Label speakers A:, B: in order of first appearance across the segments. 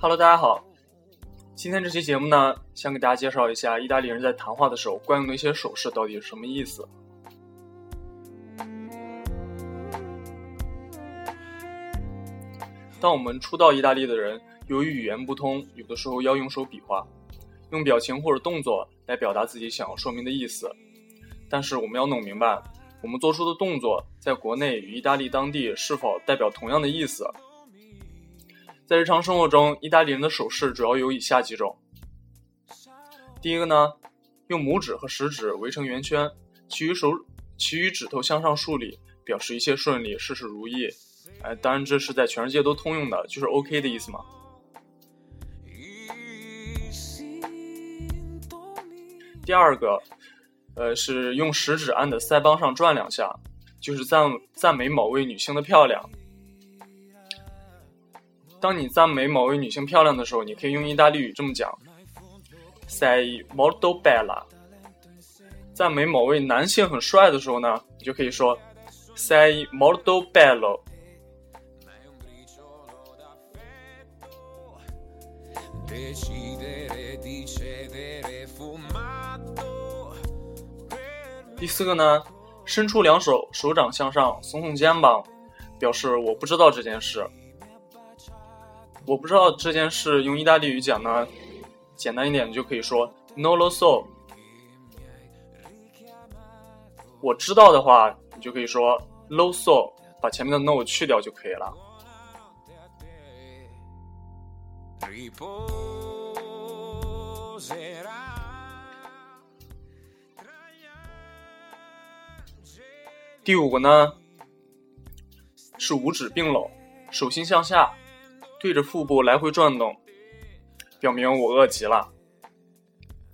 A: Hello，大家好。今天这期节目呢，想给大家介绍一下意大利人在谈话的时候惯用的一些手势到底是什么意思。当我们初到意大利的人，由于语言不通，有的时候要用手比划，用表情或者动作来表达自己想要说明的意思。但是我们要弄明白，我们做出的动作在国内与意大利当地是否代表同样的意思。在日常生活中，意大利人的手势主要有以下几种。第一个呢，用拇指和食指围成圆圈，其余手其余指头向上竖立，表示一切顺利，事事如意。哎，当然这是在全世界都通用的，就是 OK 的意思嘛。第二个，呃，是用食指按在腮帮上转两下，就是赞赞美某位女性的漂亮。当你赞美某位女性漂亮的时候，你可以用意大利语这么讲：“sei molto bella。”赞美某位男性很帅的时候呢，你就可以说：“sei molto bello。”第四个呢，伸出两手，手掌向上，耸耸肩膀，表示我不知道这件事。我不知道这件事用意大利语讲呢，简单一点就可以说 “no lo so”。我知道的话，你就可以说 “lo so”，把前面的 “no” 去掉就可以了。第五个呢，是五指并拢，手心向下。对着腹部来回转动，表明我饿极了。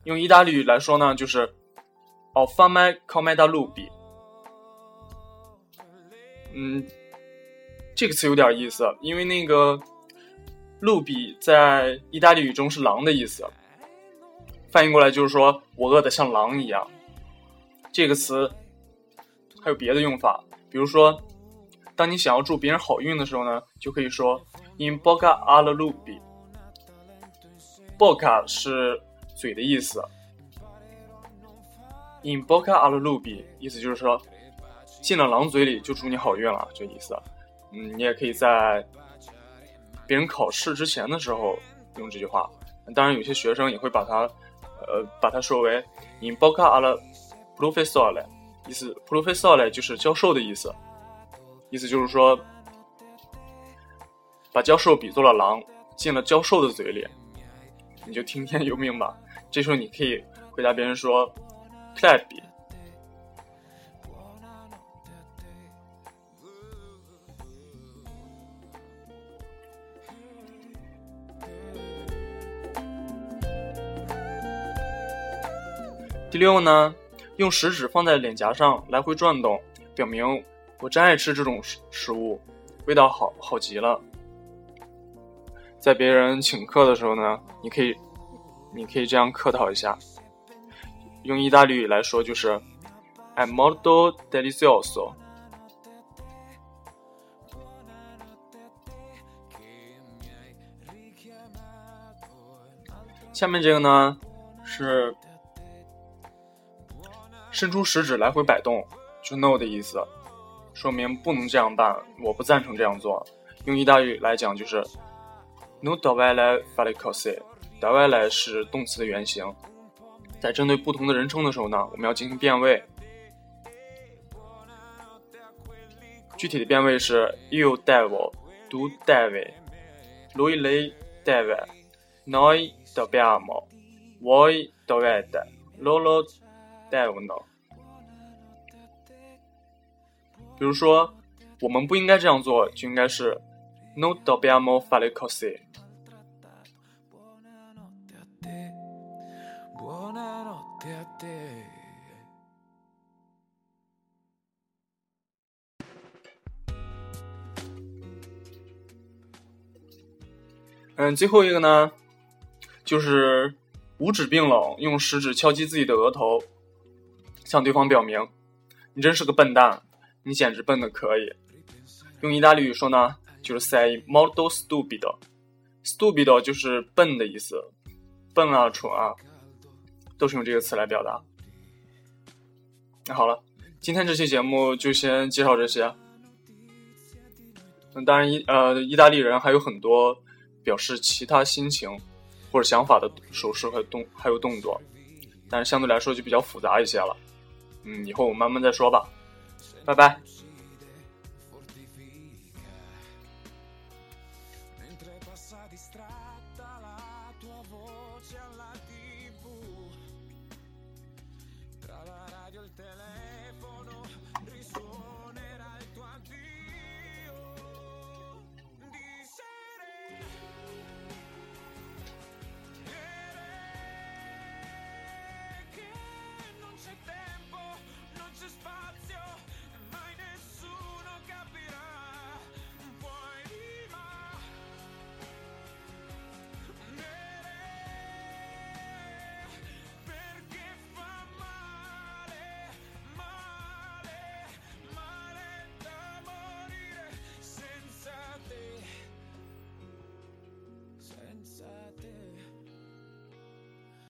A: 用意大利语来说呢，就是 “ho fame come da lupi”。嗯，这个词有点意思，因为那个“路比”在意大利语中是狼的意思，翻译过来就是说我饿得像狼一样。这个词还有别的用法，比如说，当你想要祝别人好运的时候呢，就可以说。In boca al lupi。boca 是嘴的意思。In boca al lupi，意思就是说，进了狼嘴里就祝你好运了，这意思。嗯，你也可以在别人考试之前的时候用这句话。当然，有些学生也会把它，呃，把它说为 In bocca al professore，意思 professore 就是教授的意思，意思就是说。把教授比作了狼，进了教授的嘴里，你就听天由命吧。这时候你可以回答别人说 c l a p 第六呢，用食指放在脸颊上来回转动，表明我真爱吃这种食食物，味道好好极了。在别人请客的时候呢，你可以，你可以这样客套一下，用意大利语来说就是，“è molto delizioso”。下面这个呢，是伸出食指来回摆动，就 “no” 的意思，说明不能这样办，我不赞成这样做。用意大利语来讲就是。No dovele fare così，dovele 是动词的原形，在针对不同的人称的时候呢，我们要进行变位。具体的变位是：io devo，tu devi，lui lei deve，noi dobbiamo，voi dovete，loro devono。比如说，我们不应该这样做，就应该是。No dobbiamo fare così。嗯，最后一个呢，就是五指并拢，用食指敲击自己的额头，向对方表明：“你真是个笨蛋，你简直笨的可以。”用意大利语说呢？就是 say molto stupid，stupid 就是笨的意思，笨啊、蠢啊，都是用这个词来表达。那好了，今天这期节目就先介绍这些。嗯，当然，意呃，意大利人还有很多表示其他心情或者想法的手势和动还有动作，但是相对来说就比较复杂一些了。嗯，以后我慢慢再说吧。拜拜。shall I